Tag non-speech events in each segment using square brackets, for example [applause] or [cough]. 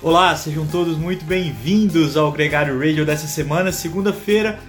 Olá, sejam todos muito bem-vindos ao Gregário Radio dessa semana, segunda-feira,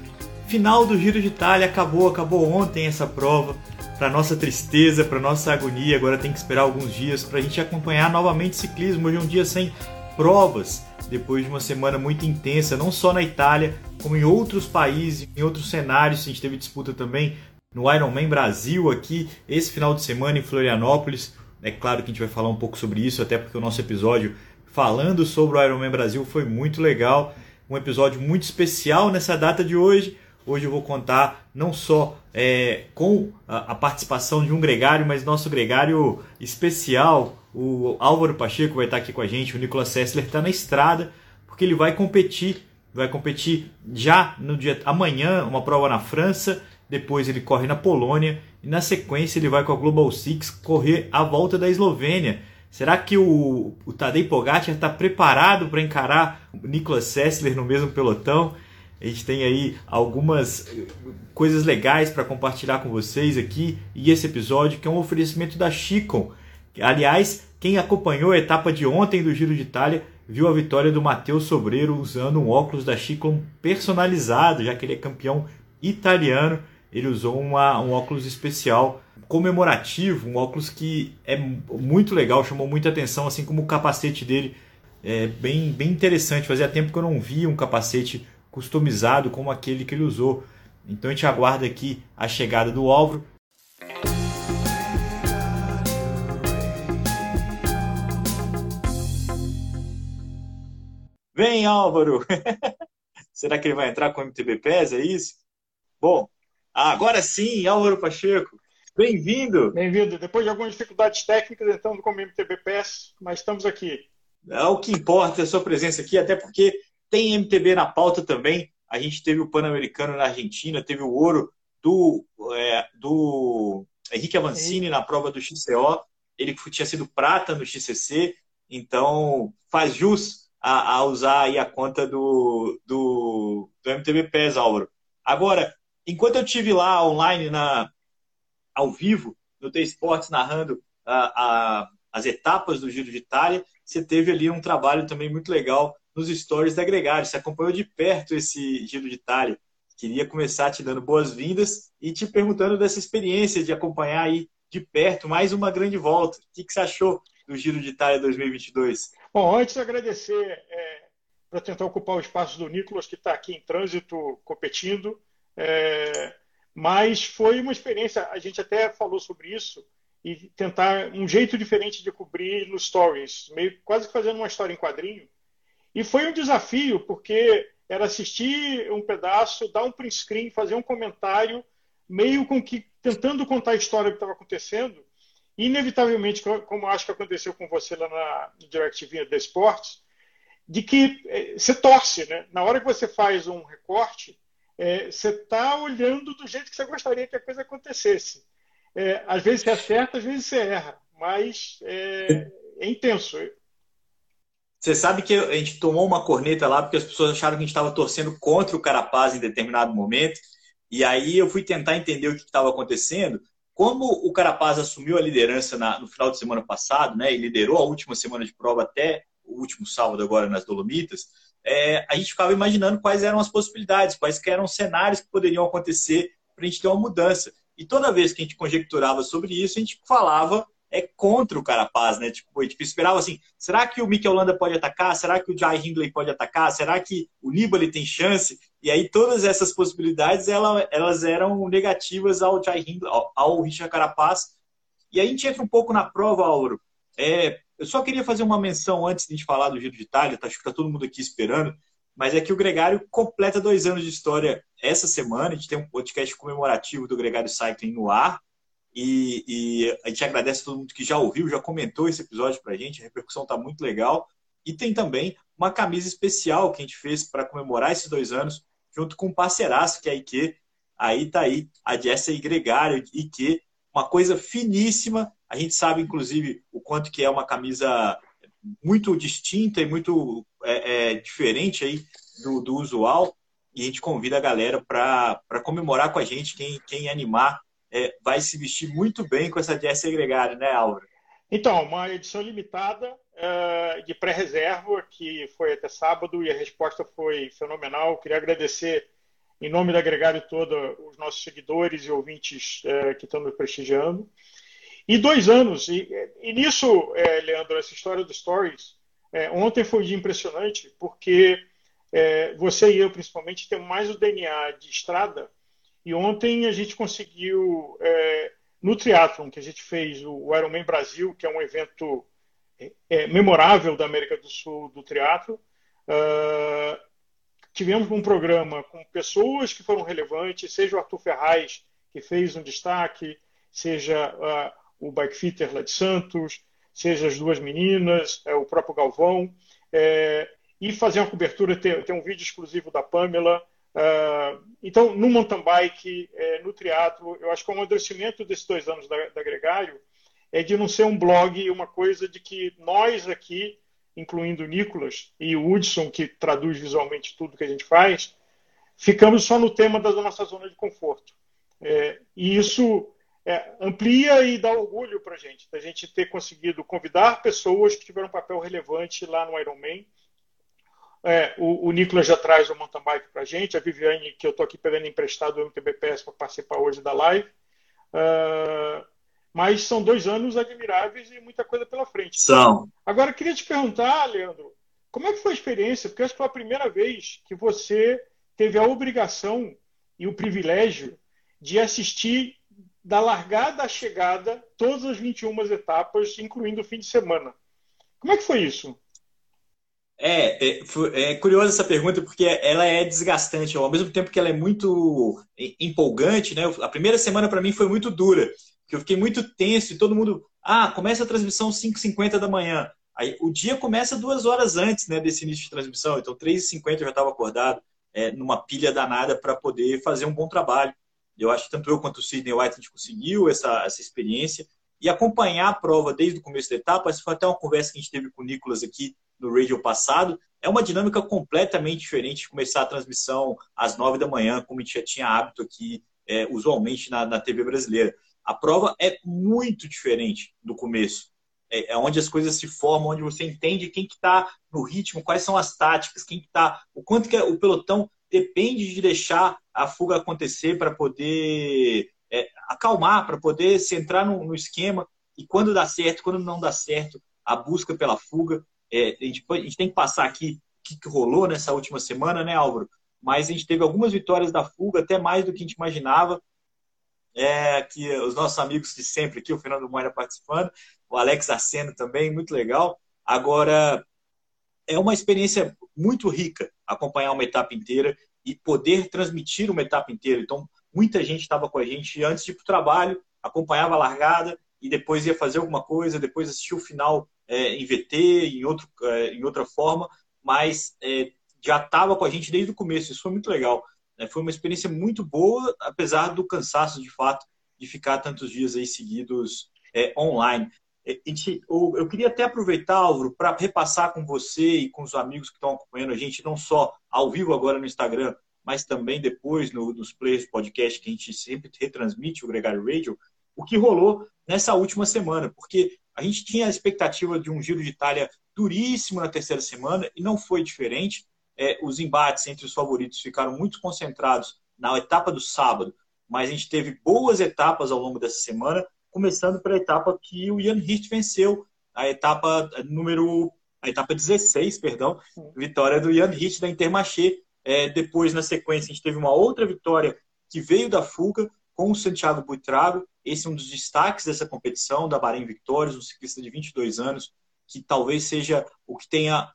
final do Giro de Itália, acabou, acabou ontem essa prova. Para nossa tristeza, para nossa agonia, agora tem que esperar alguns dias para a gente acompanhar novamente ciclismo. Hoje é um dia sem provas, depois de uma semana muito intensa, não só na Itália, como em outros países, em outros cenários. A gente teve disputa também no Ironman Brasil aqui, esse final de semana em Florianópolis. É claro que a gente vai falar um pouco sobre isso, até porque o nosso episódio falando sobre o Ironman Brasil foi muito legal. Um episódio muito especial nessa data de hoje. Hoje eu vou contar não só é, com a, a, participação de um gregário, mas nosso gregário especial, o Álvaro Pacheco vai estar aqui com a gente, o Nicolas Sessler está na estrada, porque ele vai competir, vai competir já no dia amanhã, uma prova na França, depois ele corre na Polônia e na sequência ele vai com a Global Six correr a volta da Eslovênia. Será que o, o Tadej Pogacar está preparado para encarar o Nicolas Sessler no mesmo pelotão? A gente tem aí algumas coisas legais para compartilhar com vocês aqui e esse episódio que é um oferecimento da Chicon. Aliás, quem acompanhou a etapa de ontem do Giro de Itália viu a vitória do Matheus Sobreiro usando um óculos da Chicon personalizado, já que ele é campeão italiano. Ele usou uma, um óculos especial comemorativo, um óculos que é muito legal, chamou muita atenção, assim como o capacete dele é bem, bem interessante. Fazia tempo que eu não via um capacete customizado como aquele que ele usou. Então a gente aguarda aqui a chegada do Álvaro. Vem Álvaro! [laughs] Será que ele vai entrar com o MTB PES? É isso? Bom, agora sim, Álvaro Pacheco. Bem-vindo! Bem-vindo. Depois de algumas dificuldades técnicas, entrando como MTB PES, mas estamos aqui. É o que importa é a sua presença aqui, até porque tem MTB na pauta também. A gente teve o Pan-Americano na Argentina, teve o ouro do, é, do Henrique Avancini na prova do XCO. Ele tinha sido prata no XCC, então faz jus a, a usar aí a conta do, do, do MTB PES, Álvaro. Agora, enquanto eu tive lá online na, ao vivo no T-Sports narrando a, a, as etapas do Giro de Itália. Você teve ali um trabalho também muito legal nos stories da Gregário. Você acompanhou de perto esse Giro de Itália. Queria começar te dando boas-vindas e te perguntando dessa experiência de acompanhar aí de perto mais uma grande volta. O que, que você achou do Giro de Itália 2022? Bom, antes de agradecer é, para tentar ocupar o espaço do Nicolas, que está aqui em trânsito competindo. É, mas foi uma experiência, a gente até falou sobre isso, e tentar um jeito diferente de cobrir nos stories, meio quase que fazendo uma história em quadrinho. E foi um desafio, porque era assistir um pedaço, dar um print screen, fazer um comentário, meio com que tentando contar a história que estava acontecendo. Inevitavelmente, como acho que aconteceu com você lá na, no DirecTV da Esportes, de que eh, você torce, né? Na hora que você faz um recorte, é, você está olhando do jeito que você gostaria que a coisa acontecesse. É, às vezes você acerta, às vezes você erra, mas é, é, intenso. Você sabe que a gente tomou uma corneta lá porque as pessoas acharam que a gente estava torcendo contra o Carapaz em determinado momento. E aí eu fui tentar entender o que estava acontecendo. Como o Carapaz assumiu a liderança na, no final de semana passado, né, e liderou a última semana de prova até o último sábado agora nas Dolomitas, é, a gente ficava imaginando quais eram as possibilidades, quais eram os cenários que poderiam acontecer para a gente ter uma mudança. E toda vez que a gente conjecturava sobre isso, a gente falava é contra o Carapaz, né? Tipo, a gente esperava assim, será que o Mikel Landa pode atacar? Será que o Jai Hindley pode atacar? Será que o Nibali tem chance? E aí todas essas possibilidades, elas, elas eram negativas ao Jai Hindley, ao, ao Richard Carapaz. E aí a gente entra um pouco na prova, Auro. É, eu só queria fazer uma menção antes de a gente falar do Giro de Itália, tá? acho que está todo mundo aqui esperando, mas é que o Gregário completa dois anos de história essa semana. A gente tem um podcast comemorativo do Gregário Cycling no ar. E, e a gente agradece a todo mundo que já ouviu, já comentou esse episódio para a gente. A repercussão está muito legal. E tem também uma camisa especial que a gente fez para comemorar esses dois anos, junto com um parceiraço que é a IQ. Aí tá aí a Jessa e Gregário, IQ, uma coisa finíssima a gente sabe, inclusive, o quanto que é uma camisa muito distinta e muito é, é, diferente aí do, do, usual. E a gente convida a galera para comemorar com a gente. Quem, quem animar é, vai se vestir muito bem com essa Jesse Gregário, né, Álvaro? Então, uma edição limitada uh, de pré-reserva, que foi até sábado, e a resposta foi fenomenal. Queria agradecer, em nome da Gregário toda, os nossos seguidores e ouvintes uh, que estão nos prestigiando. E dois anos, e, e nisso, é, Leandro, essa história do Stories, é, ontem foi dia impressionante, porque é, você e eu, principalmente, temos mais o DNA de estrada, e ontem a gente conseguiu no triatlon que a gente fez, o Ironman Brasil, que é um evento é, é, memorável da América do Sul do triatlo, uh, tivemos um programa com pessoas que foram relevantes, seja o Arthur Ferraz, que fez um destaque, seja uh, o bike fitter lá de Santos, seja as duas meninas, é, o próprio Galvão, é, e fazer uma cobertura, ter um vídeo exclusivo da Pamela, Uh, então, no mountain bike, é, no triatlo, eu acho que o amadurecimento desses dois anos da, da Gregário é de não ser um blog, uma coisa de que nós aqui, incluindo o Nicolas e o Hudson, que traduz visualmente tudo que a gente faz, ficamos só no tema da nossa zona de conforto. É, e isso é, amplia e dá orgulho para a gente, da gente ter conseguido convidar pessoas que tiveram um papel relevante lá no Ironman, é, o, o Nicolas já traz o mountain bike para a gente, a Viviane, que eu estou aqui pegando emprestado do MTBPS para participar hoje da live. Uh, mas são dois anos admiráveis e muita coisa pela frente. São. Agora, queria te perguntar, Leandro, como é que foi a experiência? Porque acho que foi a primeira vez que você teve a obrigação e o privilégio de assistir da largada à chegada todas as 21 etapas, incluindo o fim de semana. Como é que foi isso? É, é, é curiosa essa pergunta porque ela é desgastante, ao mesmo tempo que ela é muito empolgante, né? A primeira semana para mim foi muito dura, que eu fiquei muito tenso e todo mundo, ah, começa a transmissão 5h50 da manhã. Aí o dia começa duas horas antes, né, desse início de transmissão, então 3h50 eu já estava acordado, é, numa pilha danada para poder fazer um bom trabalho. Eu acho que tanto eu quanto o Sidney White a gente conseguiu essa, essa experiência e acompanhar a prova desde o começo da etapa. Essa foi até uma conversa que a gente teve com o Nicolas aqui no radio passado, é uma dinâmica completamente diferente de começar a transmissão às nove da manhã, como a gente já tinha hábito aqui, é, usualmente na, na TV brasileira. A prova é muito diferente do começo. É, é onde as coisas se formam, onde você entende quem que está no ritmo, quais são as táticas, quem que está, o quanto que o pelotão depende de deixar a fuga acontecer para poder é, acalmar, para poder se entrar no, no, esquema e quando dá certo, quando não dá certo, a busca pela fuga. É, a, gente, a, gente, tem que passar aqui o que, que, rolou nessa última semana, né, Álvaro? Mas a gente teve algumas vitórias da fuga, até mais do que a gente imaginava. É, que os nossos amigos de sempre aqui, o Fernando Moura participando, o Alex Aceno também, muito legal. Agora, é uma experiência muito rica acompanhar uma etapa inteira e poder transmitir uma etapa inteira. Então, muita gente estava com a gente antes de ir para o trabalho, acompanhava a largada e depois ia fazer alguma coisa, depois assistia o final é, em VT, em, outro, é, em outra forma, mas é, já estava com a gente desde o começo. Isso foi muito legal. Né? Foi uma experiência muito boa, apesar do cansaço, de fato, de ficar tantos dias aí seguidos é, online. É, eu queria até aproveitar, Álvaro, para repassar com você e com os amigos que estão acompanhando a gente, não só ao vivo agora no Instagram, mas também depois no, nos players podcast que a gente sempre retransmite, o Gregário Radio, o que rolou nessa última semana, porque a gente tinha a expectativa de um Giro de Itália duríssimo na terceira semana e não foi diferente. É, os embates entre os favoritos ficaram muito concentrados na etapa do sábado, mas a gente teve boas etapas ao longo dessa semana, começando pela etapa que o Ian Hirst venceu, a etapa número a etapa 16, perdão, vitória do Ian Hirst da Intermarché. É, depois, na sequência, a gente teve uma outra vitória que veio da fuga com o Santiago Buitrago, esse é um dos destaques dessa competição, da Bahrein Victorious, um ciclista de 22 anos, que talvez seja o que tenha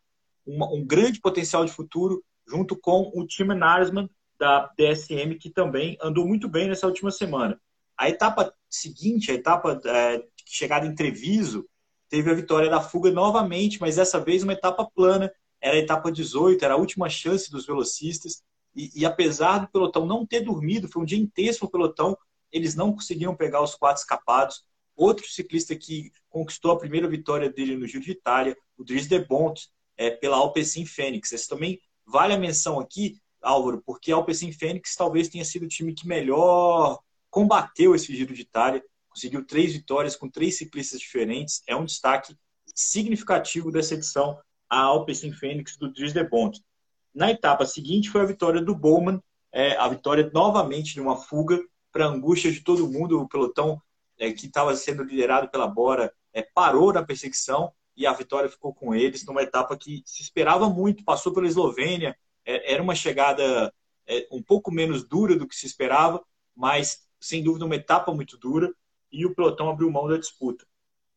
uma, um grande potencial de futuro, junto com o time Narsman da DSM, que também andou muito bem nessa última semana. A etapa seguinte, a etapa é, chegada em Treviso, teve a vitória da fuga novamente, mas dessa vez uma etapa plana, era a etapa 18, era a última chance dos velocistas, e, e, apesar do pelotão não ter dormido, foi um dia intenso para o pelotão, eles não conseguiram pegar os quatro escapados. Outro ciclista que conquistou a primeira vitória dele no Giro de Itália, o Dries de Bont, é, pela Alpecin Fênix. Esse também vale a menção aqui, Álvaro, porque a Alpecin Fênix talvez tenha sido o time que melhor combateu esse Giro de Itália, conseguiu três vitórias com três ciclistas diferentes. É um destaque significativo dessa edição, a Alpecin Fênix do Dries de Bont. Na etapa seguinte foi a vitória do Bowman, é, a vitória novamente de uma fuga para angústia de todo mundo. O pelotão é, que estava sendo liderado pela Bora é, parou na perseguição e a vitória ficou com eles numa etapa que se esperava muito, passou pela Eslovênia, é, era uma chegada é, um pouco menos dura do que se esperava, mas sem dúvida uma etapa muito dura e o pelotão abriu mão da disputa.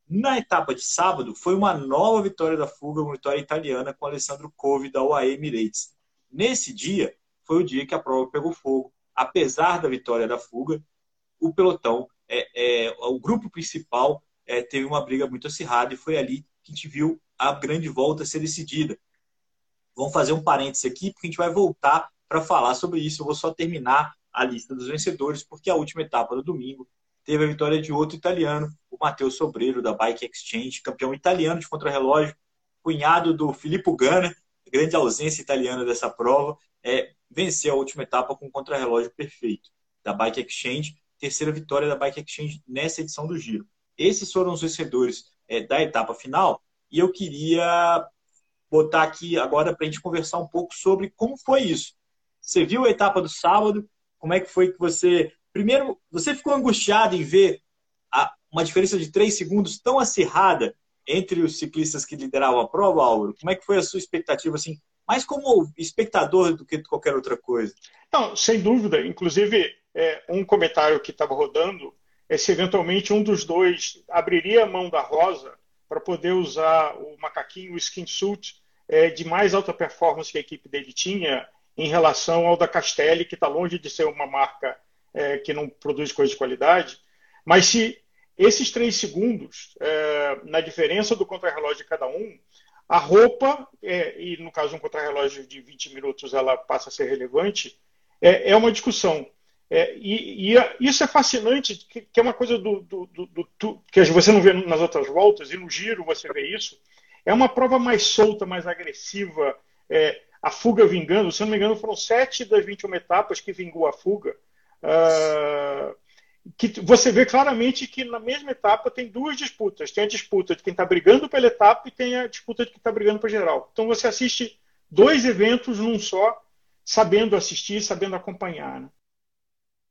Na etapa de sábado, foi uma nova vitória da fuga, uma vitória italiana com Alessandro Cove da UAE Emirates. Nesse dia, foi o dia que a prova pegou fogo. Apesar da vitória da fuga, o pelotão, é, é, o grupo principal, é, teve uma briga muito acirrada e foi ali que a gente viu a grande volta ser decidida. Vamos fazer um parêntese aqui, porque a gente vai voltar para falar sobre isso. Eu vou só terminar a lista dos vencedores, porque a última etapa do domingo teve a vitória de outro italiano, o Matheus Sobreiro, da Bike Exchange, campeão italiano de contrarrelógio, cunhado do Filippo Ganna, grande ausência italiana dessa prova, é, venceu a última etapa com um contrarrelógio perfeito da Bike Exchange, terceira vitória da Bike Exchange nessa edição do Giro. Esses foram os vencedores é, da etapa final e eu queria botar aqui agora para a gente conversar um pouco sobre como foi isso. Você viu a etapa do sábado? Como é que foi que você. Primeiro, você ficou angustiado em ver a, uma diferença de três segundos tão acirrada entre os ciclistas que lideravam a prova, Álvaro? Como é que foi a sua expectativa, assim, mais como espectador do que qualquer outra coisa? Não, sem dúvida. Inclusive, é, um comentário que estava rodando é se eventualmente um dos dois abriria a mão da rosa para poder usar o macaquinho, o skin suit, é, de mais alta performance que a equipe dele tinha em relação ao da Castelli, que está longe de ser uma marca é, que não produz coisa de qualidade. Mas se esses três segundos, é, na diferença do contrarrelógio de cada um, a roupa, é, e no caso um contrarrelógio de 20 minutos ela passa a ser relevante, é, é uma discussão. É, e, e, isso é fascinante, que, que é uma coisa do, do, do, do, que você não vê nas outras voltas, e no giro você vê isso. É uma prova mais solta, mais agressiva. A fuga vingando, se não me engano, foram sete das 21 etapas que vingou a fuga. Uh, que você vê claramente que na mesma etapa tem duas disputas. Tem a disputa de quem está brigando pela etapa e tem a disputa de quem está brigando para geral. Então você assiste dois eventos num só, sabendo assistir, sabendo acompanhar. Né?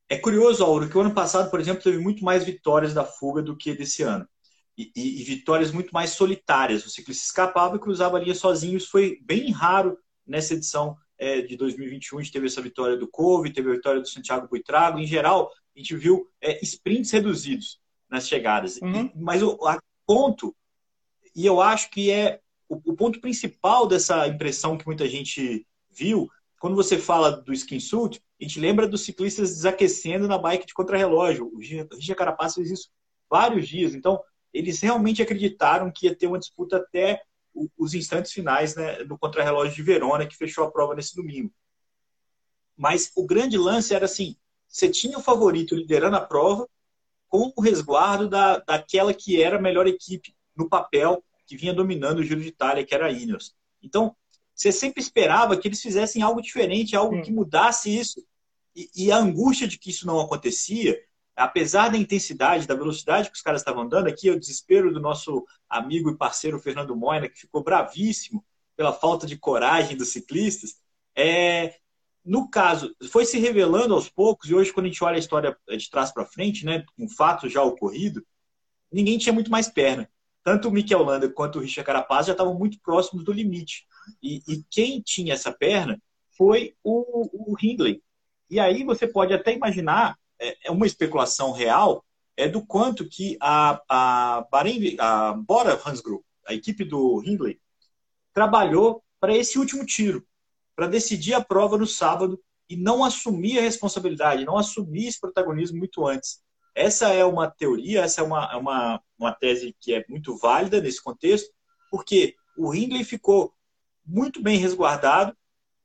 É curioso, Auro, que o ano passado, por exemplo, teve muito mais vitórias da fuga do que desse ano. E, e, e vitórias muito mais solitárias. O ciclista escapava e cruzava a linha sozinho. Isso foi bem raro nessa edição é, de 2021. A gente teve essa vitória do Cove, teve a vitória do Santiago Buitrago. Em geral, a gente viu é, sprints reduzidos nas chegadas. Uhum. E, mas o ponto, e eu acho que é o, o ponto principal dessa impressão que muita gente viu, quando você fala do skin suit, a gente lembra dos ciclistas desaquecendo na bike de contrarrelógio. O Richard Carapaz fez isso vários dias. Então, eles realmente acreditaram que ia ter uma disputa até os instantes finais né, do contrarrelógio de Verona, que fechou a prova nesse domingo. Mas o grande lance era assim: você tinha o favorito liderando a prova com o resguardo da, daquela que era a melhor equipe no papel, que vinha dominando o Giro de Itália, que era a Ineos. Então, você sempre esperava que eles fizessem algo diferente, algo que mudasse isso. E, e, a angústia de que isso não acontecia, apesar da intensidade, da velocidade que os caras estavam andando, aqui é o desespero do nosso amigo e parceiro Fernando Moina, que ficou bravíssimo pela falta de coragem dos ciclistas. É, no caso, foi se revelando aos poucos, e hoje, quando a gente olha a história de trás para frente, né, com fato já ocorrido, ninguém tinha muito mais perna. Tanto o Mikel Landa quanto o Richard Carapaz já estavam muito próximos do limite. E, e quem tinha essa perna foi o, o Hindley. E aí você pode até imaginar, é, é uma especulação real, é do quanto que a, a, Bahrein, a Bora Hansgrohe, a equipe do Hindley, trabalhou para esse último tiro, para decidir a prova no sábado e não assumir a responsabilidade, não assumir esse protagonismo muito antes. Essa é uma teoria, essa é uma, é uma, uma tese que é muito válida nesse contexto, porque o Hindley ficou muito bem resguardado.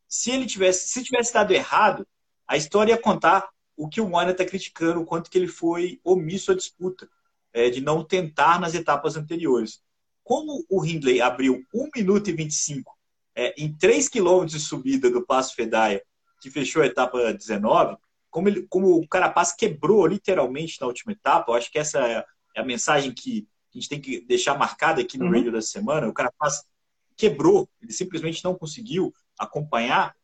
Se ele tivesse, se tivesse dado errado, a história ia contar o que o Moina está criticando, o quanto que ele foi omisso à disputa, é, de não tentar nas etapas anteriores. Como o Hindley abriu 1 minuto e 25 é, em 3 quilômetros de subida do Passo Fedaia, que fechou a etapa 19, como, ele, como o Carapaz quebrou literalmente na última etapa. Eu acho que essa é a mensagem que a gente tem que deixar marcada aqui no uhum. radio da semana. O Carapaz quebrou, ele simplesmente não conseguiu acompanhar,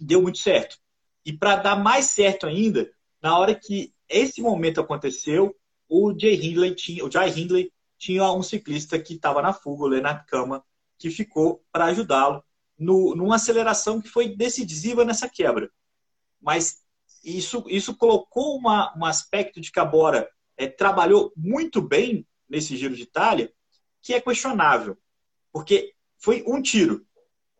deu muito certo. E para dar mais certo ainda, na hora que esse momento aconteceu, o Jay Hindley tinha, o Jay Hindley tinha um ciclista que estava na fuga, o Leonard Kama, que ficou para ajudá-lo numa aceleração que foi decisiva nessa quebra. Mas isso, isso colocou uma, um aspecto de que a Bora é, trabalhou muito bem nesse Giro de Itália, que é questionável. Porque foi um tiro,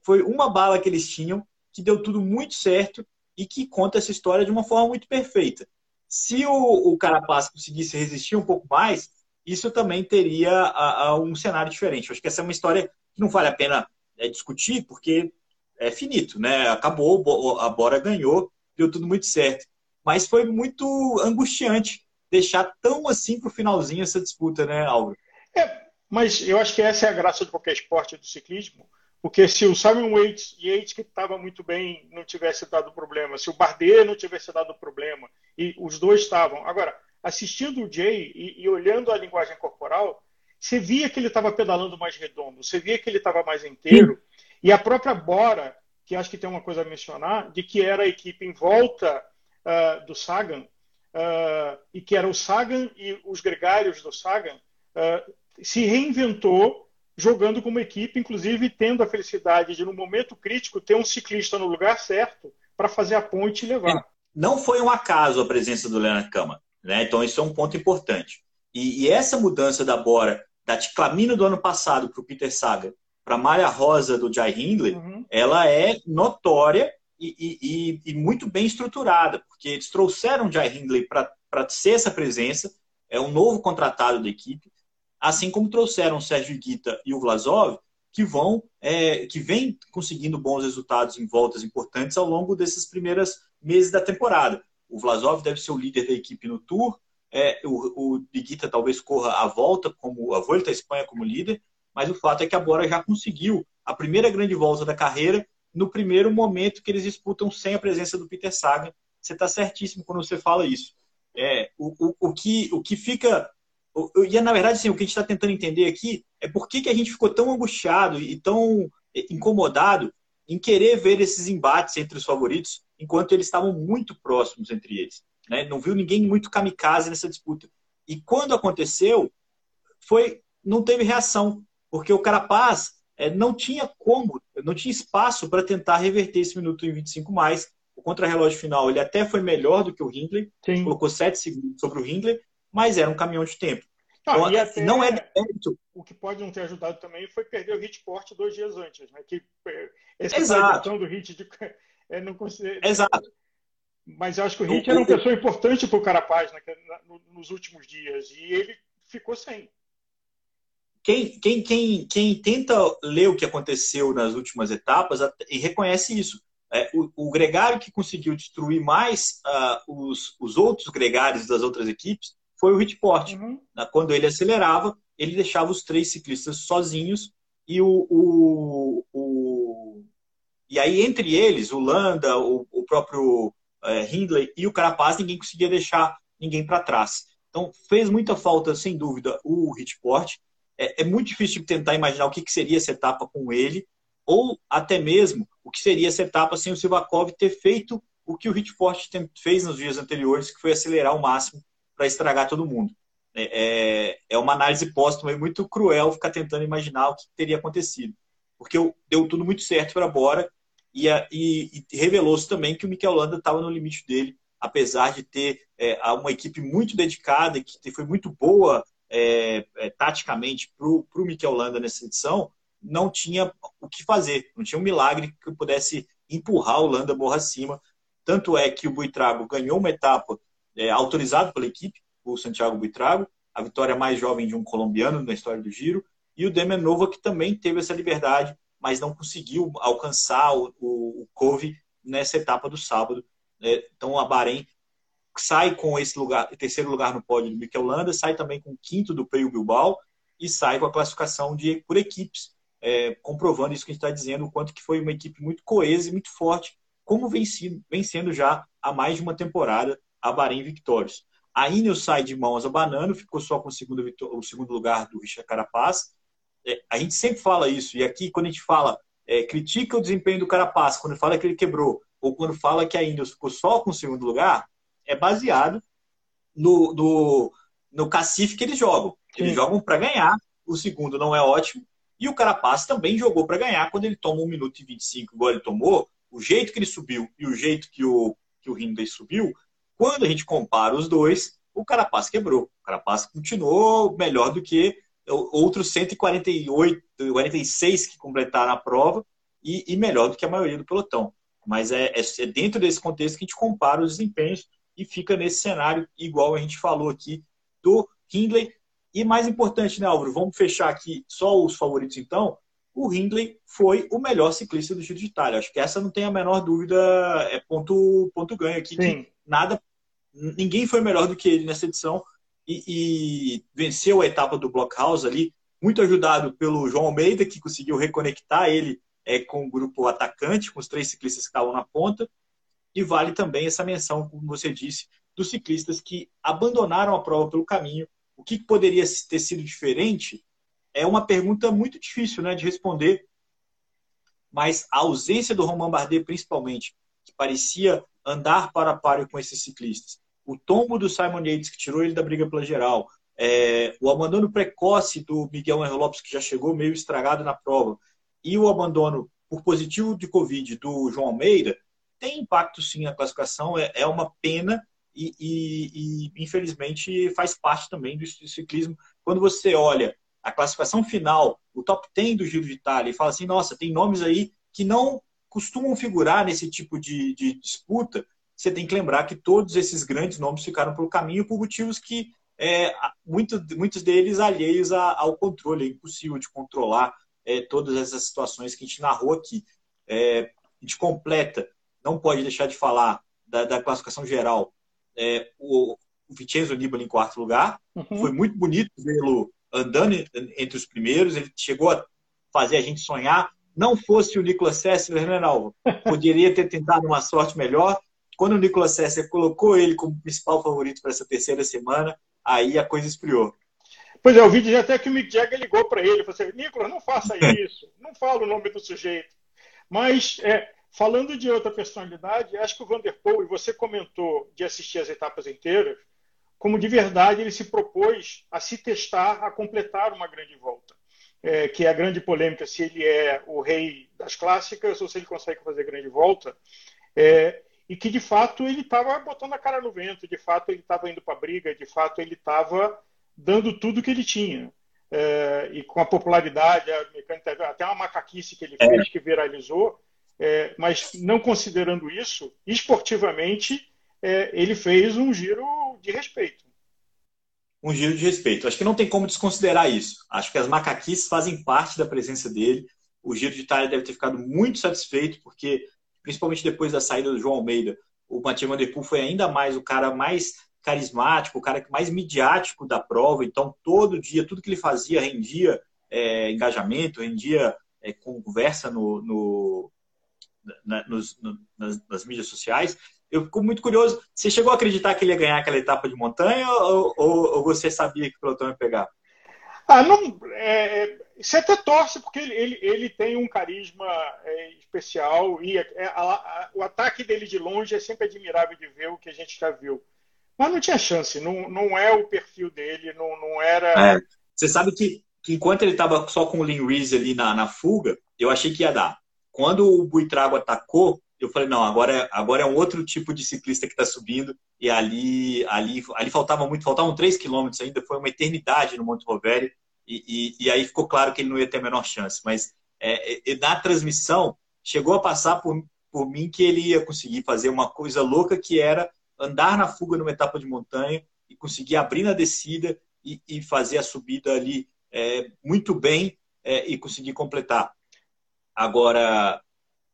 foi uma bala que eles tinham, que deu tudo muito certo e que conta essa história de uma forma muito perfeita. Se o, o Carapaz conseguisse resistir um pouco mais, isso também teria a, a um cenário diferente. Eu acho que essa é uma história que não vale a pena é, discutir, porque é finito, né? Acabou, a Bora ganhou, deu tudo muito certo. Mas foi muito angustiante deixar tão assim para o finalzinho essa disputa, né, Álvaro? É, mas eu acho que essa é a graça de qualquer esporte do ciclismo, porque se o Simon Yates, Yates que estava muito bem, não tivesse dado problema, se o Bardet não tivesse dado problema, e os dois estavam. Agora, assistindo o Jay e, e olhando a linguagem corporal, você via que ele estava pedalando mais redondo, você via que ele estava mais inteiro, Sim. e a própria Bora, que acho que tem uma coisa a mencionar, de que era a equipe em volta uh, do Sagan, uh, e que era o Sagan e os gregários do Sagan, uh, se reinventou jogando como equipe, inclusive tendo a felicidade de, no momento crítico, ter um ciclista no lugar certo para fazer a ponte e levar. Não foi um acaso a presença do Leonard Kama, né? então isso é um ponto importante. E, e essa mudança da Bora, da Ticlamino do ano passado para o Peter Saga, para a malha rosa do Jai Hindley, uhum. ela é notória e, e, e, muito bem estruturada, porque eles trouxeram o Jai Hindley para ser essa presença, é um novo contratado da equipe, assim como trouxeram o Sérgio Guita e o Vlasov, que vão, é, que vem conseguindo bons resultados em voltas importantes ao longo desses primeiros meses da temporada. O Vlasov deve ser o líder da equipe no Tour, é, o, o Guita talvez corra a volta como a Volta à Espanha como líder, mas o fato é que a Bora já conseguiu a primeira grande volta da carreira no primeiro momento que eles disputam sem a presença do Peter Sagan. Você está certíssimo quando você fala isso. É, o, o, o, que, o que fica. E na verdade, assim, o que a gente está tentando entender aqui é por que, que a gente ficou tão angustiado e tão incomodado em querer ver esses embates entre os favoritos, enquanto eles estavam muito próximos entre eles. Né? Não viu ninguém muito kamikaze nessa disputa. E quando aconteceu, foi não teve reação, porque o Carapaz é, não tinha como, não tinha espaço para tentar reverter esse minuto em 25 mais. O contrarrelógio final ele até foi melhor do que o Hindley, Sim. colocou 7 segundos sobre o Hindley, mas era um caminhão de tempo. Não, então, até, não é mérito. O que pode não ter ajudado também foi perder o Hitport dois dias antes, né? Que é, essa Exato. do Hit de, [laughs] é, não. Exato. Mas eu acho que o Hit era uma pessoa importante para o Carapaz né, nos últimos dias e ele ficou sem quem, quem, quem, quem tenta ler o que aconteceu nas últimas etapas e reconhece isso. É, o, o, gregário que conseguiu destruir mais uh, os, os outros gregários das outras equipes foi o Hitport. Uhum. Quando ele acelerava, ele deixava os três ciclistas sozinhos e o, o, o e aí entre eles, o Landa, o, o próprio é, Hindley e o Carapaz, ninguém conseguia deixar ninguém para trás. Então fez muita falta, sem dúvida, o Hitport é, é muito difícil de tentar imaginar o que, que seria essa etapa com ele, ou até mesmo o que seria essa etapa sem o Silvakov ter feito o que o Hitford fez nos dias anteriores, que foi acelerar ao máximo para estragar todo mundo. É, é, é uma análise póstuma e muito cruel ficar tentando imaginar o que teria acontecido. Porque deu tudo muito certo para Bora e, e, e revelou-se também que o Mikel Landa estava no limite dele, apesar de ter é, uma equipe muito dedicada, que foi muito boa é, é, taticamente para o Mikel Landa nessa edição, não tinha o que fazer, não tinha um milagre que pudesse empurrar o Landa morra acima. Tanto é que o Buitrago ganhou uma etapa é, autorizada pela equipe, o Santiago Buitrago, a vitória mais jovem de um colombiano na história do Giro, e o Demenova, que também teve essa liberdade, mas não conseguiu alcançar o, o, o Cove nessa etapa do sábado. É, então a Bahrein sai com esse lugar, terceiro lugar no pódio do Mikel Landa, sai também com o quinto do Peio Bilbao e sai com a classificação de, por equipes, é, comprovando isso que a gente está dizendo, o quanto que foi uma equipe muito coesa e muito forte, como vem sendo já há mais de uma temporada a Bahrein Victorious. A Ineos sai de mãos a Banano, ficou só com o segundo, o segundo lugar do Richard Carapaz. É, a gente sempre fala isso, e aqui quando a gente fala, é, critica o desempenho do Carapaz, quando fala que ele quebrou, ou quando fala que a Ineos ficou só com o segundo lugar, é baseado no, no, no cacife que eles jogam. Eles Sim. jogam para ganhar, o segundo não é ótimo, e o Carapaz também jogou para ganhar quando ele toma 1 minuto e 25, igual ele tomou, o jeito que ele subiu e o jeito que o, que o Hindley subiu, quando a gente compara os dois, o Carapaz quebrou. O Carapaz continuou melhor do que outros 148, 46 que completaram a prova e, e melhor do que a maioria do pelotão. Mas é, é, é, dentro desse contexto que a gente compara os desempenhos e fica nesse cenário igual a gente falou aqui do Hindley. E mais importante, né, Álvaro? Vamos fechar aqui só os favoritos então. O Hindley foi o melhor ciclista do Giro de Itália. Acho que essa não tem a menor dúvida, é ponto, ponto ganho aqui. Sim. Que nada, ninguém foi melhor do que ele nessa edição e, e venceu a etapa do Blockhouse ali, muito ajudado pelo João Almeida, que conseguiu reconectar ele é, com o grupo atacante, com os três ciclistas que estavam na ponta. E vale também essa menção, como você disse, dos ciclistas que abandonaram a prova pelo caminho. O que poderia ter sido diferente é uma pergunta muito difícil né, de responder, mas a ausência do Romain Bardet, principalmente, que parecia andar para a páreo com esses ciclistas, o tombo do Simon Yates, que tirou ele da briga pela geral, é, o abandono precoce do Miguel Angel Lopes, que já chegou meio estragado na prova, e o abandono por positivo de Covid do João Almeida, tem impacto sim na classificação, é, é uma pena e, e, e, infelizmente faz parte também do ciclismo. Quando você olha a classificação final, o top 10 do Giro de Itália, e fala assim, nossa, tem nomes aí que não costumam figurar nesse tipo de, de disputa, você tem que lembrar que todos esses grandes nomes ficaram pelo caminho por motivos que é, muito, muitos deles alheios a, ao controle, é impossível de controlar é, todas essas situações que a gente narrou aqui. É, a gente completa, não pode deixar de falar da, da classificação geral. É, o, o Vincenzo Nibali em quarto lugar, uhum. foi muito bonito vê-lo andando entre os primeiros, ele chegou a fazer a gente sonhar. Não fosse o Nicolas Sessler, né, Nalva? Poderia ter tentado uma sorte melhor. Quando o Nicolas Sessler colocou ele como principal favorito para essa terceira semana, aí a coisa esfriou. Pois é, o vídeo até que o Mick Jagger ligou para ele, falou assim, Nicolas, não faça [laughs] isso, não fala o nome do sujeito. Mas, é, falando de outra personalidade, acho que o Vanderpool, e você comentou de assistir as etapas inteiras, como de verdade ele se propôs a se testar, a completar uma grande volta. É, que é a grande polêmica se ele é o rei das clássicas ou se ele consegue fazer grande volta. É, e que de fato ele estava botando a cara no vento, de fato ele estava indo para a briga, de fato ele estava dando tudo que ele tinha. É, e com a popularidade, a mecânica, até uma macaquice que ele é. fez, que viralizou, é, mas não considerando isso, esportivamente, é, ele fez um giro de respeito. Um giro de respeito. Acho que não tem como desconsiderar isso. Acho que as macaquices fazem parte da presença dele. O Giro de Itália deve ter ficado muito satisfeito, porque, principalmente depois da saída do João Almeida, o Mathieu Van Der Poel foi ainda mais o cara mais carismático, o cara mais midiático da prova. Então, todo dia, tudo que ele fazia rendia é, engajamento, rendia é, conversa no, no na, nos, no, nas, nas mídias sociais eu fico muito curioso. Você chegou a acreditar que ele ia ganhar aquela etapa de montanha ou, ou, ou você sabia que o pelotão ia pegar? Ah, não. É, é você até torce porque ele, ele, ele tem um carisma é, especial e é, é, a, a, o ataque dele de longe é sempre admirável de ver o que a gente já viu. Mas não tinha chance, não, não é o perfil dele, não, não era. É, você sabe que, que enquanto ele estava só com o Lin Reese ali na, na fuga, eu achei que ia dar. Quando o Buitrago atacou, eu falei, não, agora é, agora é um outro tipo de ciclista que está subindo, e ali, ali, ali faltava muito, faltavam 3 quilômetros ainda, foi uma eternidade no Monte Rovério, e, e, e, aí ficou claro que ele não ia ter a menor chance. Mas é, é, na transmissão, chegou a passar por, por mim que ele ia conseguir fazer uma coisa louca que era andar na fuga numa etapa de montanha e conseguir abrir na descida e, e fazer a subida ali é, muito bem é, e conseguir completar. Agora,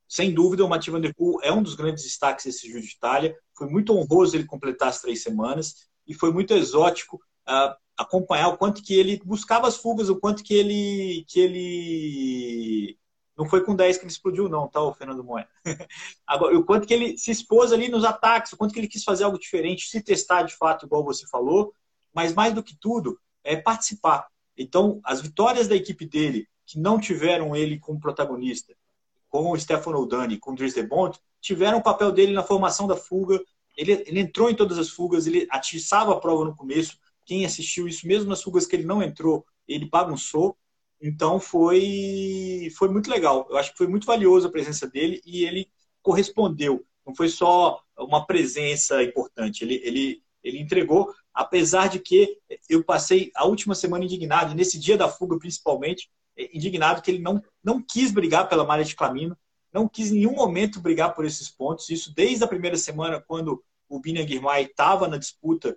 sem dúvida, o Mathieu Van Der Poel é um dos grandes destaques desse Giro de Itália. Foi muito honroso ele completar as três semanas e foi muito exótico uh, acompanhar o quanto que ele buscava as fugas, o quanto que ele, que ele Não foi com 10 que ele explodiu, não, tá, o Fernando Moya? [laughs] Agora, o quanto que ele se expôs ali nos ataques, o quanto que ele quis fazer algo diferente, se testar de fato, igual você falou, mas mais do que tudo, é participar. Então, as vitórias da equipe dele, que não tiveram ele como protagonista, com o Stefano Dani, com o Dries de Bont, tiveram o papel dele na formação da fuga. Ele, ele entrou em todas as fugas, ele atiçava a prova no começo. Quem assistiu isso, mesmo nas fugas que ele não entrou, ele bagunçou. Então foi, foi muito legal. Eu acho que foi muito valioso a presença dele e ele correspondeu. Não foi só uma presença importante, ele, ele, ele entregou, apesar de que eu passei a última semana indignado, nesse dia da fuga principalmente, indignado que ele não, não quis brigar pela malha de Clamino, não quis em nenhum momento brigar por esses pontos. Isso desde a primeira semana, quando o Bina Guirmay estava na disputa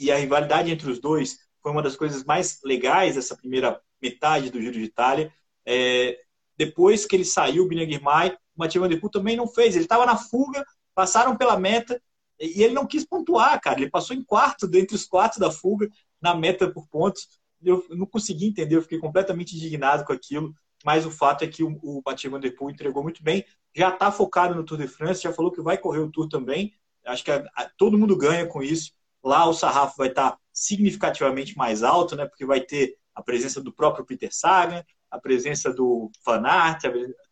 e a rivalidade entre os dois foi uma das coisas mais legais dessa primeira metade do Giro de Itália. É, depois que ele saiu, o Bina Guirmay, o Mathieu Van Der Poel também não fez. Ele estava na fuga, passaram pela meta e ele não quis pontuar, cara. Ele passou em quarto, dentre os quatro da fuga, na meta por pontos. Eu não consegui entender, eu fiquei completamente indignado com aquilo mas o fato é que o, o Mathieu Van Der Poel entregou muito bem, já está focado no Tour de France, já falou que vai correr o Tour também, acho que a, a, todo mundo ganha com isso, lá o sarrafo vai estar tá significativamente mais alto, né, porque vai ter a presença do próprio Peter Sagan, a presença do Van Aert,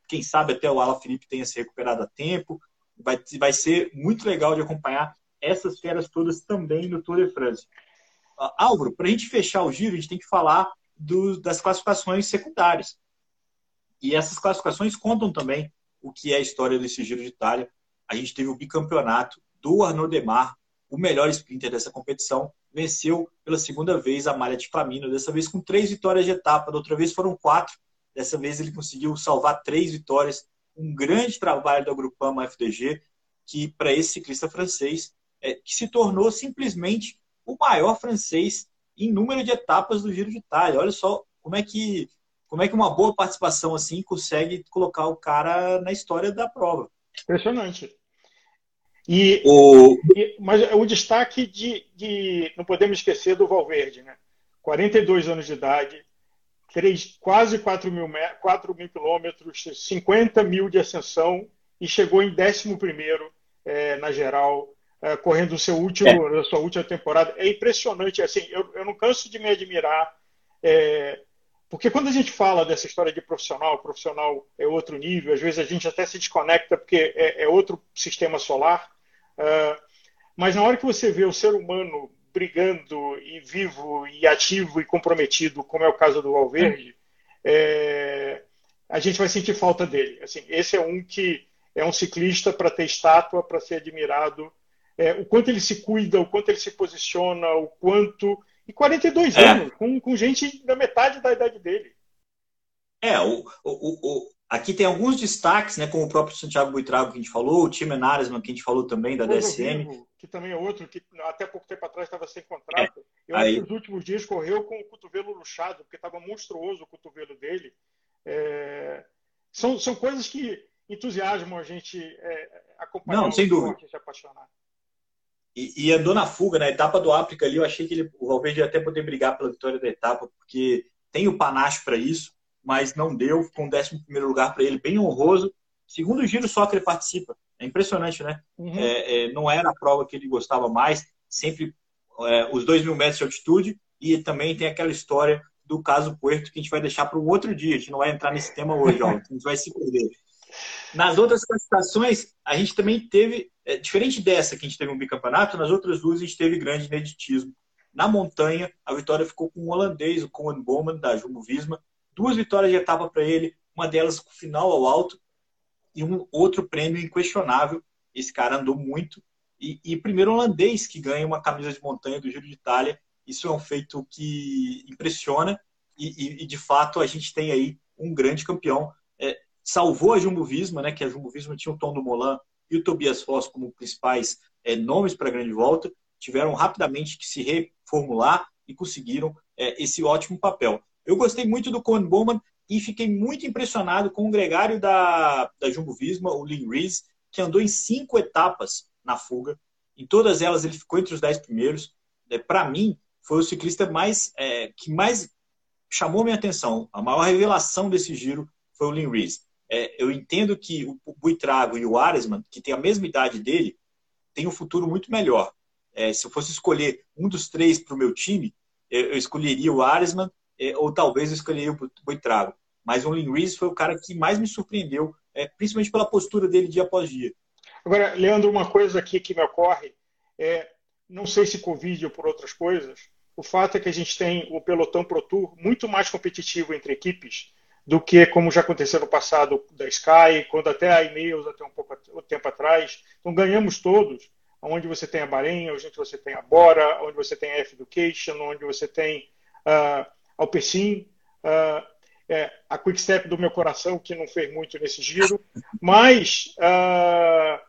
quem sabe até o Ala Felipe tenha se recuperado a tempo, vai, vai ser muito legal de acompanhar essas feras todas também no Tour de France. Álvaro, para a gente fechar o giro, a gente tem que falar do, das classificações secundárias. E essas classificações contam também o que é a história desse Giro de Itália. A gente teve o bicampeonato do Arnaud Demar, o melhor sprinter dessa competição, venceu pela segunda vez a malha de Flamino, dessa vez com três vitórias de etapa, da outra vez foram quatro, dessa vez ele conseguiu salvar três vitórias, um grande trabalho da Grupama FDG, que para esse ciclista francês, é, que se tornou simplesmente o maior francês em número de etapas do Giro de Itália. Olha só como é que como é que uma boa participação assim consegue colocar o cara na história da prova? Impressionante. E, o... e mas o destaque de, de, não podemos esquecer do Valverde, né? 42 anos de idade, 3, quase 4 mil, 4 mil quilômetros, 50 mil de ascensão e chegou em 11 primeiro é, na geral, é, correndo o seu último, é. a sua última temporada. É impressionante, assim, eu, eu não canso de me admirar é, porque quando a gente fala dessa história de profissional, profissional é outro nível, às vezes a gente até se desconecta porque é, é outro sistema solar. Uh, mas na hora que você vê o ser humano brigando e vivo e ativo e comprometido, como é o caso do Valverde, é, a gente vai sentir falta dele. Assim, esse é um que é um ciclista para ter estátua, para ser admirado. É, o quanto ele se cuida, o quanto ele se posiciona, o quanto e 42 é. anos, com, com gente da metade da idade dele. É, o, o, o, aqui tem alguns destaques, né, como o próprio Santiago Buitrago que a gente falou, o Tim Naresman que a gente falou também, da DSM. Vivo, que também é outro, que até pouco tempo atrás estava sem contrato. É. Eu acho que nos últimos dias correu com o cotovelo luxado, porque estava monstruoso o cotovelo dele. É... São, são coisas que entusiasmam a gente é, acompanhar Não, sem dúvida. a gente apaixonar. E, e, andou na fuga, na etapa do África ali, eu achei que ele, o Valverde ia até poder brigar pela vitória da etapa, porque tem o panache para isso, mas não deu, ficou um décimo primeiro lugar para ele, bem honroso. Segundo giro só que ele participa. É impressionante, né? Uhum. É, é, não era a prova que ele gostava mais, sempre é, os dois mil metros de altitude, e também tem aquela história do caso Puerto que a gente vai deixar para um outro dia, a gente não vai entrar nesse tema hoje, ó, a gente vai se perder. [laughs] Nas outras classificações, a gente também teve, é, diferente dessa que a gente teve um bicampeonato, nas outras duas a gente teve grande ineditismo. Na montanha, a vitória ficou com o holandês, o Cohen Bowman, da Jumbo Visma. Duas vitórias de etapa para ele, uma delas com final ao alto e um outro prêmio inquestionável. Esse cara andou muito. E, e primeiro holandês que ganha uma camisa de montanha do Giro de Itália. Isso é um feito que impressiona e, e, e de fato a gente tem aí um grande campeão. É, salvou a Jumbo Visma, né, que a Jumbo Visma tinha o Tom do Molan e o Tobias Foss como principais é, nomes para a grande volta, tiveram rapidamente que se reformular e conseguiram é, esse ótimo papel. Eu gostei muito do Cohen Bowman e fiquei muito impressionado com o gregário da, da Jumbo Visma, o Lin Rees, que andou em cinco etapas na fuga. Em todas elas ele ficou entre os dez primeiros. É, para mim, foi o ciclista mais é, que mais chamou minha atenção. A maior revelação desse giro foi o Lin Rees é, eu entendo que o Buitrago e o Aresman, que tem a mesma idade dele, tem um futuro muito melhor. É, se eu fosse escolher um dos três para o meu time, eu, escolheria o Aresman é, ou talvez eu escolheria o Buitrago. Mas o Lin Reese foi o cara que mais me surpreendeu, é, principalmente pela postura dele dia após dia. Agora, Leandro, uma coisa aqui que me ocorre é, não sei se Covid ou por outras coisas, o fato é que a gente tem o pelotão Pro Tour muito mais competitivo entre equipes do que como já aconteceu no passado da Sky, quando até a e-mails até um pouco tempo atrás. Então ganhamos todos, onde você tem a Bahrein, onde você tem a Bora, onde você tem a F-Education, onde você tem uh, a Alpecin, uh, é, a Quick Step do meu coração, que não fez muito nesse giro, mas uh,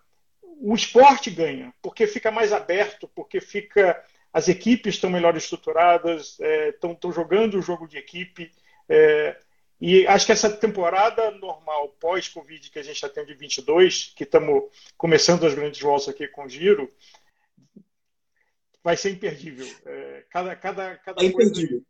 o esporte ganha, porque fica mais aberto, porque fica as equipes estão melhor estruturadas, estão é, jogando o jogo de equipe. É, e acho que essa temporada normal, pós-Covid, que a gente está tendo de 22, que estamos começando as grandes voltas aqui com o Giro, vai ser imperdível. É, cada, cada, cada é imperdível.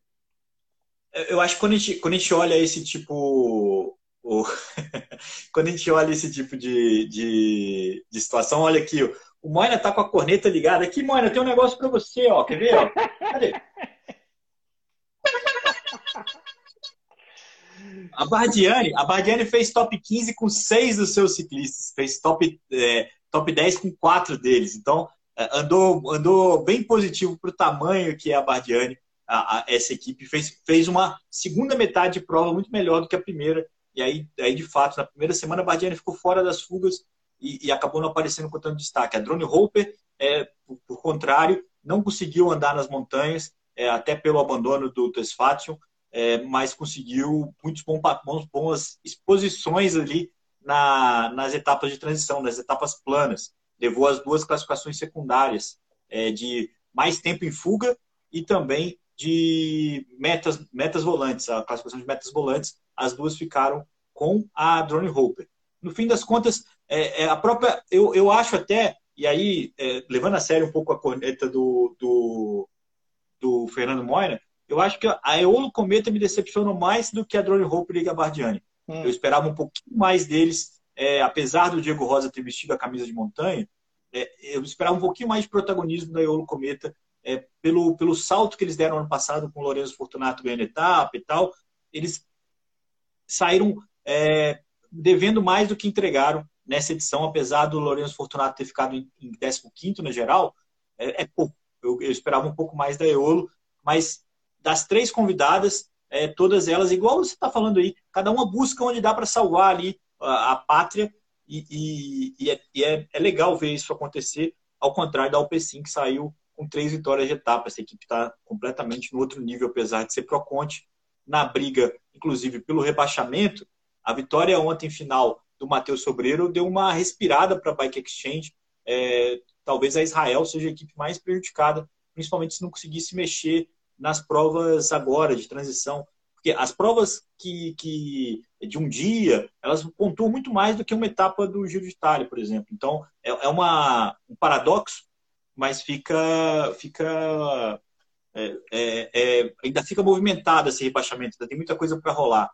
Coisa... Eu acho que quando a gente, quando a gente olha esse tipo. [laughs] Quando a gente olha esse tipo de, de, de situação, olha aqui, o Moina tá com a corneta ligada. Aqui, Moina, tem um negócio para você, ó. Quer ver? Ó? Cadê? A Bardiani, a Bardiani fez top 15 com seis dos seus ciclistas, fez top, é, top 10 com quatro deles. Então, é, andou, andou bem positivo para o tamanho que é a Bardiani, a, a, essa equipe. Fez, fez uma segunda metade de prova muito melhor do que a primeira. E aí, aí de fato, na primeira semana, a Bardiani ficou fora das fugas e, e acabou não aparecendo com tanto destaque. A Drone Hopper, é, por, por contrário, não conseguiu andar nas montanhas, é, até pelo abandono do Tesfation é, mas conseguiu muitos bons, boas exposições ali na, nas etapas de transição, nas etapas planas. Levou as duas classificações secundárias é, de mais tempo em fuga e também de metas, metas volantes, a classificação de metas volantes, as duas ficaram com a Drone Hopper. No fim das contas, é, é a própria, eu, eu acho até, e aí, é, levando a sério um pouco a corneta do, do, do Fernando Moina, eu acho que a Eolo Cometa me decepcionou mais do que a Drone Hope e a Gabardiani. Hum. Eu esperava um pouquinho mais deles, é, apesar do Diego Rosa ter vestido a camisa de montanha, é, eu esperava um pouquinho mais de protagonismo da Eolo Cometa é, pelo, pelo salto que eles deram ano passado com o Lourenço Fortunato ganhando etapa e tal. Eles saíram é, devendo mais do que entregaram nessa edição, apesar do Lourenço Fortunato ter ficado em, em 15 na geral, é, é pouco. Eu, eu, esperava um pouco mais da Eolo, mas das três convidadas, é, todas elas, igual você está falando aí, cada uma busca onde dá para salvar ali a, a pátria e, e, e, é, e é, é, legal ver isso acontecer, ao contrário da UP5 que saiu com três vitórias de etapa. Essa equipe está completamente no outro nível, apesar de ser Proconte. Na briga, inclusive, pelo rebaixamento, a vitória ontem final do Matheus Sobreiro deu uma respirada para a Bike Exchange. É, talvez a Israel seja a equipe mais prejudicada, principalmente se não conseguisse mexer nas provas agora de transição. Porque as provas que, que de um dia, elas pontuam muito mais do que uma etapa do Giro de Itália, por exemplo. Então, é, é uma, um paradoxo, mas fica, fica é, é, é, ainda fica movimentado esse rebaixamento, ainda tem muita coisa para rolar.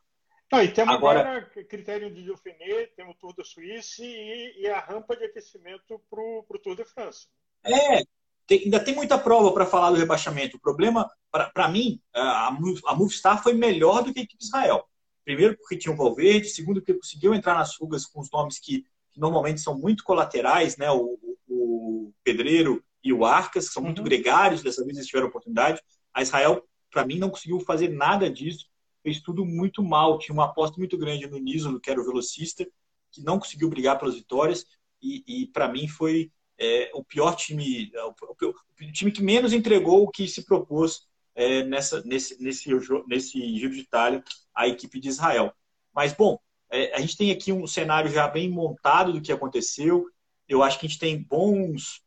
E temos agora, agora critério de Dauphiné, temos o Tour da Suíça e, e, a rampa de aquecimento para o Tour de França. É, tem, ainda tem muita prova para falar do rebaixamento. O problema, para mim, a, a Movistar foi melhor do que a equipe de Israel. Primeiro, porque tinha o Valverde. Segundo, porque conseguiu entrar nas fugas com os nomes que, que normalmente são muito colaterais, né? O, o, Pedreiro e o Arcas, que são muito uhum. gregários. Dessa vez eles tiveram oportunidade. A Israel, para mim, não conseguiu fazer nada disso. Fez tudo muito mal. Tinha uma aposta muito grande no Niso, que era o velocista, que não conseguiu brigar pelas vitórias. E, e para mim, foi é, o pior time, é, o, o, time que menos entregou o que se propôs é, nessa, nesse, nesse, nesse Giro de Itália, a equipe de Israel. Mas, bom, é, a gente tem aqui um cenário já bem montado do que aconteceu. Eu acho que a gente tem bons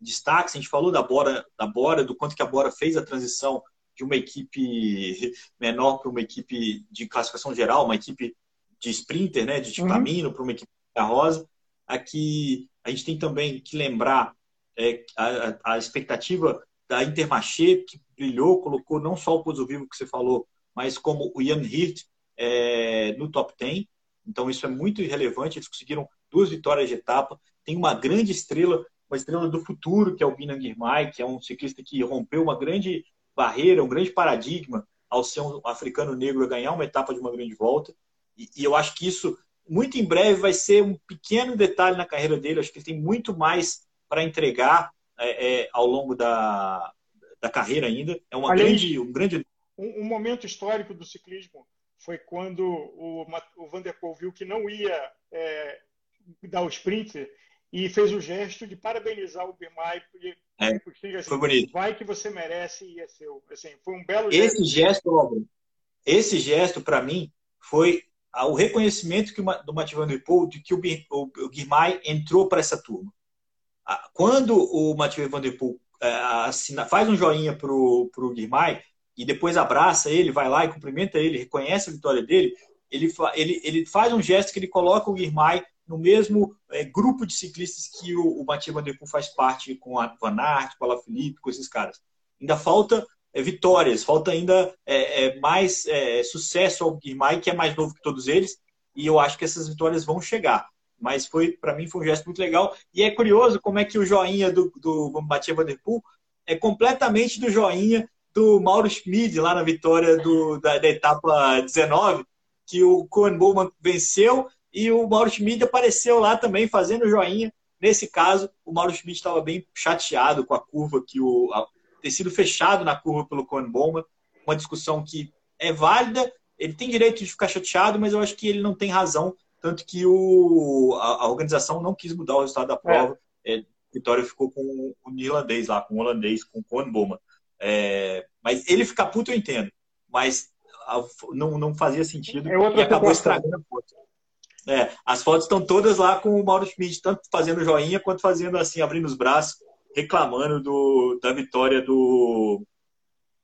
destaques. A gente falou da Bora, da Bora do quanto que a Bora fez a transição de uma equipe menor para uma equipe de classificação geral, uma equipe de sprinter, né, de uhum. caminho, para uma equipe da Rosa. Aqui a gente tem também que lembrar é, a, a, expectativa da Intermarché, que brilhou, colocou não só o Pouso Vivo que você falou, mas como o Ian Hirt é, no top 10. Então isso é muito relevante. Eles conseguiram duas vitórias de etapa. Tem uma grande estrela, uma estrela do futuro, que é o Binan Girmay, que é um ciclista que rompeu uma grande barreira, um grande paradigma ao ser um africano negro a ganhar uma etapa de uma grande volta. E, e eu acho que isso, muito em breve, vai ser um pequeno detalhe na carreira dele. acho que ele tem muito mais para entregar é, é, ao longo da, da carreira ainda. É uma grande, um grande. Um, um, momento histórico do ciclismo foi quando o, o Van der Poel viu que não ia é, dar o sprint e fez o gesto de parabenizar o Birmai. É, assim, foi bonito. Vai que você merece e é seu. Assim, foi um belo gesto. Esse gesto, esse gesto para mim foi o reconhecimento que o, do Der Poel de que o, o, o Guimai entrou para essa turma. Quando o Mathieu Van Der é, assina, faz um joinha pro, pro Guimai e depois abraça ele, vai lá e cumprimenta ele, reconhece a vitória dele, ele, ele, ele faz um gesto que ele coloca o Guimai no mesmo é, grupo de ciclistas que o, o Der Poel faz parte com a Van Aert, com a Felipe, com esses caras. Ainda falta vitórias, falta ainda é, é mais é, sucesso ao Guimai, que é mais novo que todos eles, e eu acho que essas vitórias vão chegar. Mas foi para mim foi um gesto muito legal. E é curioso como é que o joinha do, do Mathieu Van Der Poel é completamente do joinha do Mauro Schmid lá na vitória do, da, da etapa 19, que o Cohen Bowman venceu e o Mauro Schmid apareceu lá também fazendo joinha. Nesse caso, o Mauro Schmid estava bem chateado com a curva que o a, ter sido fechado na curva pelo Cohen Bowman, uma discussão que é válida. Ele tem direito de ficar chateado, mas eu acho que ele não tem razão, tanto que o, a, a organização não quis mudar o resultado da prova. É. É, Vitória ficou com o irlandês lá, com o holandês, com o Cohen Bowman. É, mas ele ficar puto eu entendo, mas não, não fazia sentido é e acabou estragando a foto. É, as fotos estão todas lá com o Mauro Schmidt, tanto fazendo joinha quanto fazendo assim, abrindo os braços, reclamando do, da vitória do,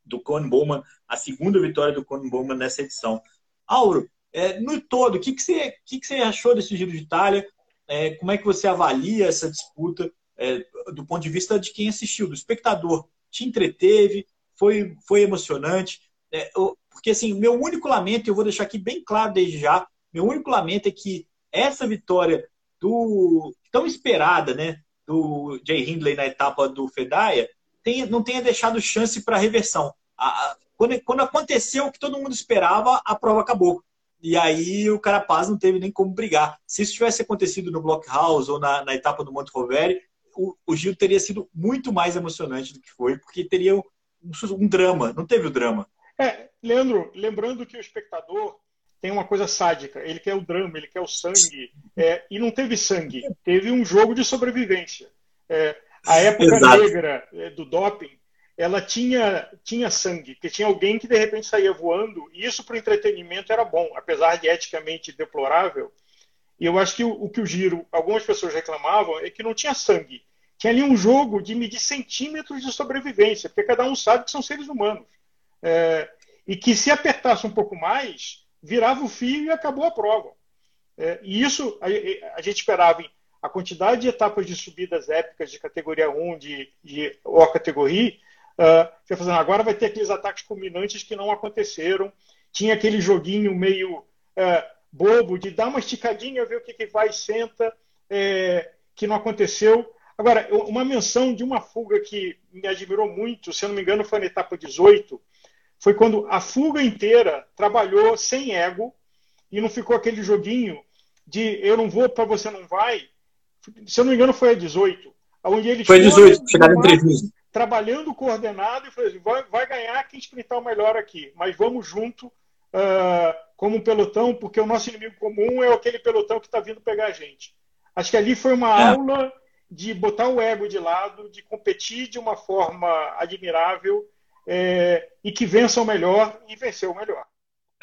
do Cohen Bowman, a segunda vitória do Cohen Bowman nessa edição. Auro, é, no todo, o que, que, você, que, que você achou desse Giro de Itália? É, como é que você avalia essa disputa é, do ponto de vista de quem assistiu, do espectador? Te entreteve? Foi, foi emocionante? É, porque, assim, meu único lamento, eu vou deixar aqui bem claro desde já, meu único lamento é que essa vitória do tão esperada, né, do Jay Hindley na etapa do Fedaia, tenha, não tenha deixado chance para reversão. A, quando, quando aconteceu o que todo mundo esperava, a prova acabou. E aí o Carapaz não teve nem como brigar. Se isso tivesse acontecido no Blockhouse ou na, na etapa do Monte Roveri, o, o Gil teria sido muito mais emocionante do que foi, porque teria um, um drama. Não teve o drama. É, Leandro, lembrando que o espectador tem uma coisa sádica. Ele quer o drama, ele quer o sangue. É, e não teve sangue, teve um jogo de sobrevivência. É, a época Exato. negra é, do doping, ela tinha, tinha sangue, que tinha alguém que de repente saía voando, e isso para o entretenimento era bom, apesar de eticamente deplorável. E eu acho que o, o, que o giro, algumas pessoas reclamavam, é que não tinha sangue. Tinha ali um jogo de medir centímetros de sobrevivência, porque cada um sabe que são seres humanos. É, e que se apertasse um pouco mais, virava o fio e acabou a prova. É, e isso a, a, gente esperava a quantidade de etapas de subidas épicas de categoria 1, de, de O categoria, uh, fazendo, agora vai ter aqueles ataques culminantes que não aconteceram. Tinha aquele joguinho meio uh, bobo de dar uma esticadinha, ver o que, que vai senta, é, que não aconteceu. Agora, uma menção de uma fuga que me admirou muito, se eu não me engano, foi na etapa 18, foi quando a fuga inteira trabalhou sem ego e não ficou aquele joguinho de eu não vou para você não vai. Se eu não me engano, foi a 18. Onde eles foi 18, chegaram em entrevista. Trabalhando coordenado e falou assim, vai, vai ganhar quem sprintar o melhor aqui, mas vamos junto uh, como um pelotão, porque o nosso inimigo comum é aquele pelotão que está vindo pegar a gente. Acho que ali foi uma é. aula de botar o ego de lado, de competir de uma forma admirável é, e que vença o melhor e venceu o melhor.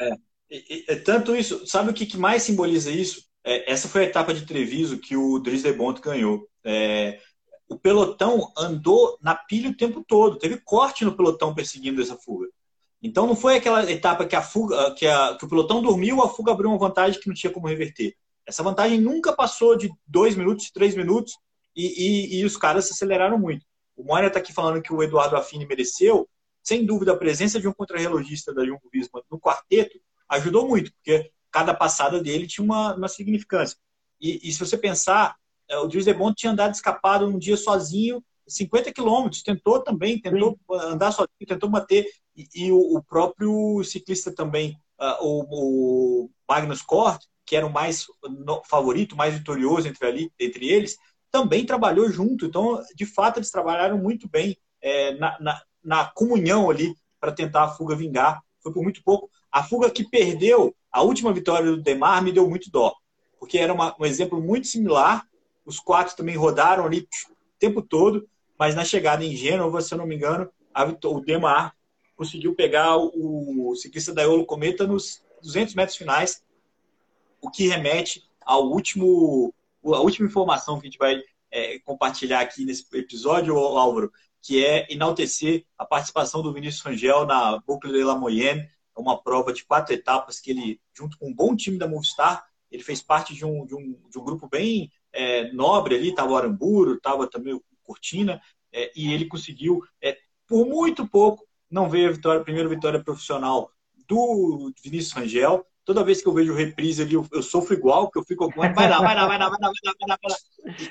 É, e, e, tanto isso, sabe o que, que mais simboliza isso? É, essa foi a etapa de Treviso que o Dries de Bont ganhou. É, o pelotão andou na pilha o tempo todo, teve corte no pelotão perseguindo essa fuga. Então não foi aquela etapa que a fuga, que, a, que o pelotão dormiu, a fuga abriu uma vantagem que não tinha como reverter. Essa vantagem nunca passou de dois minutos, três minutos, e, e, e os caras se aceleraram muito. O Moira está aqui falando que o Eduardo Affini mereceu, sem dúvida, a presença de um contrarrelogista da Jumbo Visma no quarteto ajudou muito, porque cada passada dele tinha uma, uma significância. E, e se você pensar, é, o Dries de Bond tinha andado escapado um dia sozinho, 50 quilômetros, tentou também, tentou Sim. andar sozinho, tentou bater, e, e o, o, próprio ciclista também, uh, o, o, Magnus Cort, que era o mais no, favorito, mais vitorioso entre, ali, entre eles, também trabalhou junto. Então, de fato, eles trabalharam muito bem é, na, na, na comunhão ali para tentar a fuga vingar. Foi por muito pouco. A fuga que perdeu a última vitória do Demar me deu muito dó, porque era uma, um exemplo muito similar. Os quatro também rodaram ali o tempo todo, mas na chegada em Gênova, se eu não me engano, a, o Demar conseguiu pegar o, o ciclista da Eolo Cometa nos 200 metros finais, o que remete ao último, a última informação que a gente vai é, compartilhar aqui nesse episódio, Álvaro, que é enaltecer a participação do Vinícius Rangel na Boucle de la Moyenne, uma prova de quatro etapas que ele, junto com um bom time da Movistar, ele fez parte de um, de um, de um grupo bem é, nobre ali, estava o Aramburo, estava também o Cortina, é, e ele conseguiu, é, por muito pouco, não veio a vitória, a primeira vitória profissional do Vinícius Rangel. Toda vez que eu vejo reprise ali, eu, eu sofro igual, que eu fico lá, vai lá, vai lá, vai lá, vai lá, vai lá, vai lá.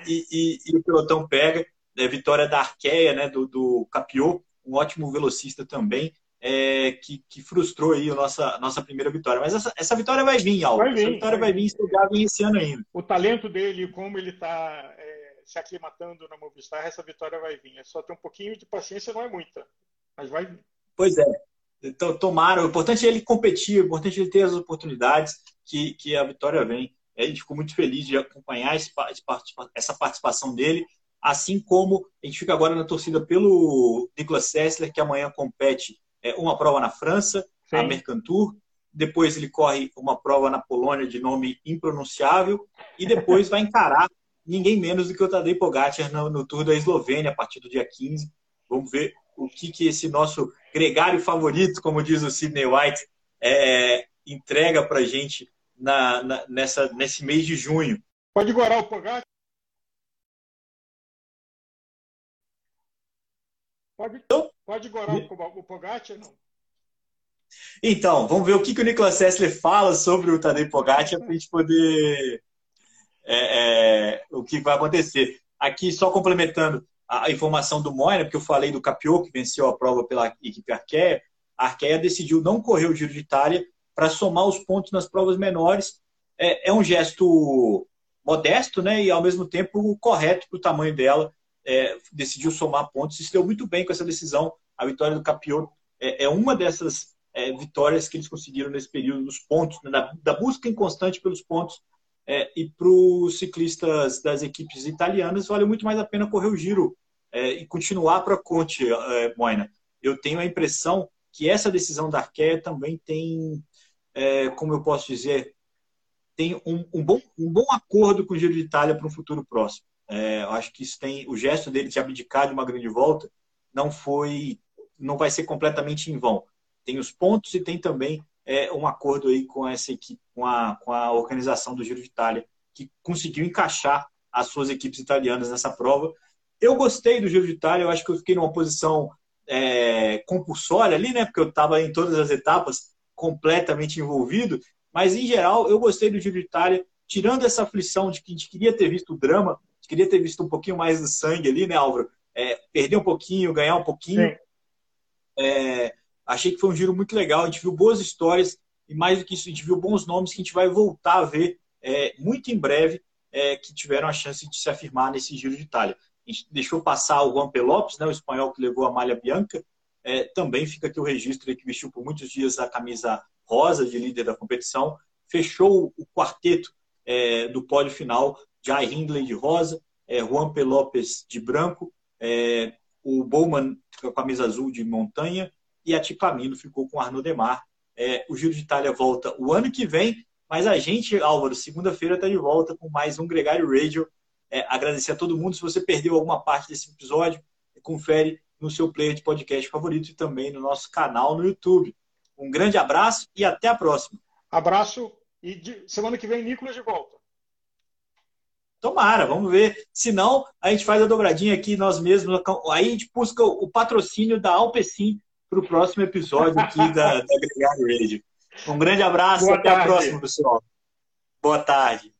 E, e, e, o pelotão pega. É, vitória da Arqueia, né, do, do Capiô, um ótimo velocista também é, que, que, frustrou aí a nossa, nossa primeira vitória. Mas essa, essa vitória vai vir, Alvo. Vai vir, essa vitória vai, vir, vai vir esse ano ainda. O talento dele, como ele está é, se aclimatando na Movistar, essa vitória vai vir. É só ter um pouquinho de paciência, não é muita, mas vai vir. Pois é. Então, tomara. O importante é ele competir, o importante é ele ter as oportunidades que, que a vitória vem. A gente ficou muito feliz de acompanhar esse, essa participação dele, assim como a gente fica agora na torcida pelo Nicolas Sessler, que amanhã compete é, uma prova na França, Sim. a Mercantour, depois ele corre uma prova na Polônia de nome impronunciável e depois vai encarar ninguém menos do que o Tadej Pogacar no, no Tour da Eslovênia a partir do dia 15. Vamos ver o que, que esse nosso gregário favorito, como diz o Sidney White, é, entrega para gente na, na, nessa, nesse mês de junho. Pode gorar o Pogacar? Pode, então, pode gorar o, o Pogacar, não? Então, vamos ver o que, que o Nicolas Sessler fala sobre o Tadej Pogacar para a gente poder... É, é, o que vai acontecer. Aqui, só complementando a informação do Moina, porque eu falei do Capiô, que venceu a prova pela equipe Arqueia. A Arqueia decidiu não correr o Giro de Itália para somar os pontos nas provas menores. É, é um gesto modesto, né? E ao mesmo tempo correto para o tamanho dela é, decidiu somar pontos e se deu muito bem com essa decisão. A vitória do Capiot é, é uma dessas é, vitórias que eles conseguiram nesse período dos pontos, né, da, da, busca inconstante pelos pontos. É, e para os ciclistas das equipes italianas, vale muito mais a pena correr o giro é, e continuar para a Conte, é, Moina. Eu tenho a impressão que essa decisão da Arqueia também tem, como eu posso dizer, tem um, um, bom, um bom acordo com o Giro de Itália para um futuro próximo. É, acho que isso tem o gesto dele de abdicar de uma grande volta não foi, não vai ser completamente em vão. Tem os pontos e tem também é, um acordo aí com essa equipe, com a, com a organização do Giro de Itália, que conseguiu encaixar as suas equipes italianas nessa prova. Eu gostei do Giro de Itália, eu acho que eu fiquei numa posição é, compulsória ali, né? Porque eu estava em todas as etapas completamente envolvido, mas em geral eu gostei do Giro de Itália, tirando essa aflição de que a gente queria ter visto o drama, queria ter visto um pouquinho mais do sangue ali, né, Álvaro? É, perder um pouquinho, ganhar um pouquinho. É, achei que foi um giro muito legal. A gente viu boas histórias e, mais do que isso, a gente viu bons nomes que a gente vai voltar a ver é, muito em breve, é, que tiveram a chance de se afirmar nesse giro de Itália. A gente deixou passar o Juan Pelopes, né, o espanhol que levou a malha bianca. É, também fica aqui o registro que vestiu por muitos dias a camisa rosa de líder da competição. Fechou o quarteto é, do pódio final Jai Hindley de rosa, é, Juan P. Lopes de branco, é, o Bowman com a camisa azul de montanha e a Ticamino ficou com Arnaud Demar. É, o Giro de Itália volta o ano que vem, mas a gente, Álvaro, segunda-feira está de volta com mais um Gregário Radio. É, agradecer a todo mundo. Se você perdeu alguma parte desse episódio, confere no seu player de podcast favorito e também no nosso canal no YouTube. Um grande abraço e até a próxima. Abraço e de... semana que vem, Nicolas de volta. Tomara, vamos ver. Se não, a gente faz a dobradinha aqui nós mesmos. Aí a gente busca o patrocínio da Alpecin para o próximo episódio aqui da, [laughs] da Gregário Radio. Um grande abraço, Boa até tarde. a próxima, pessoal. Boa tarde.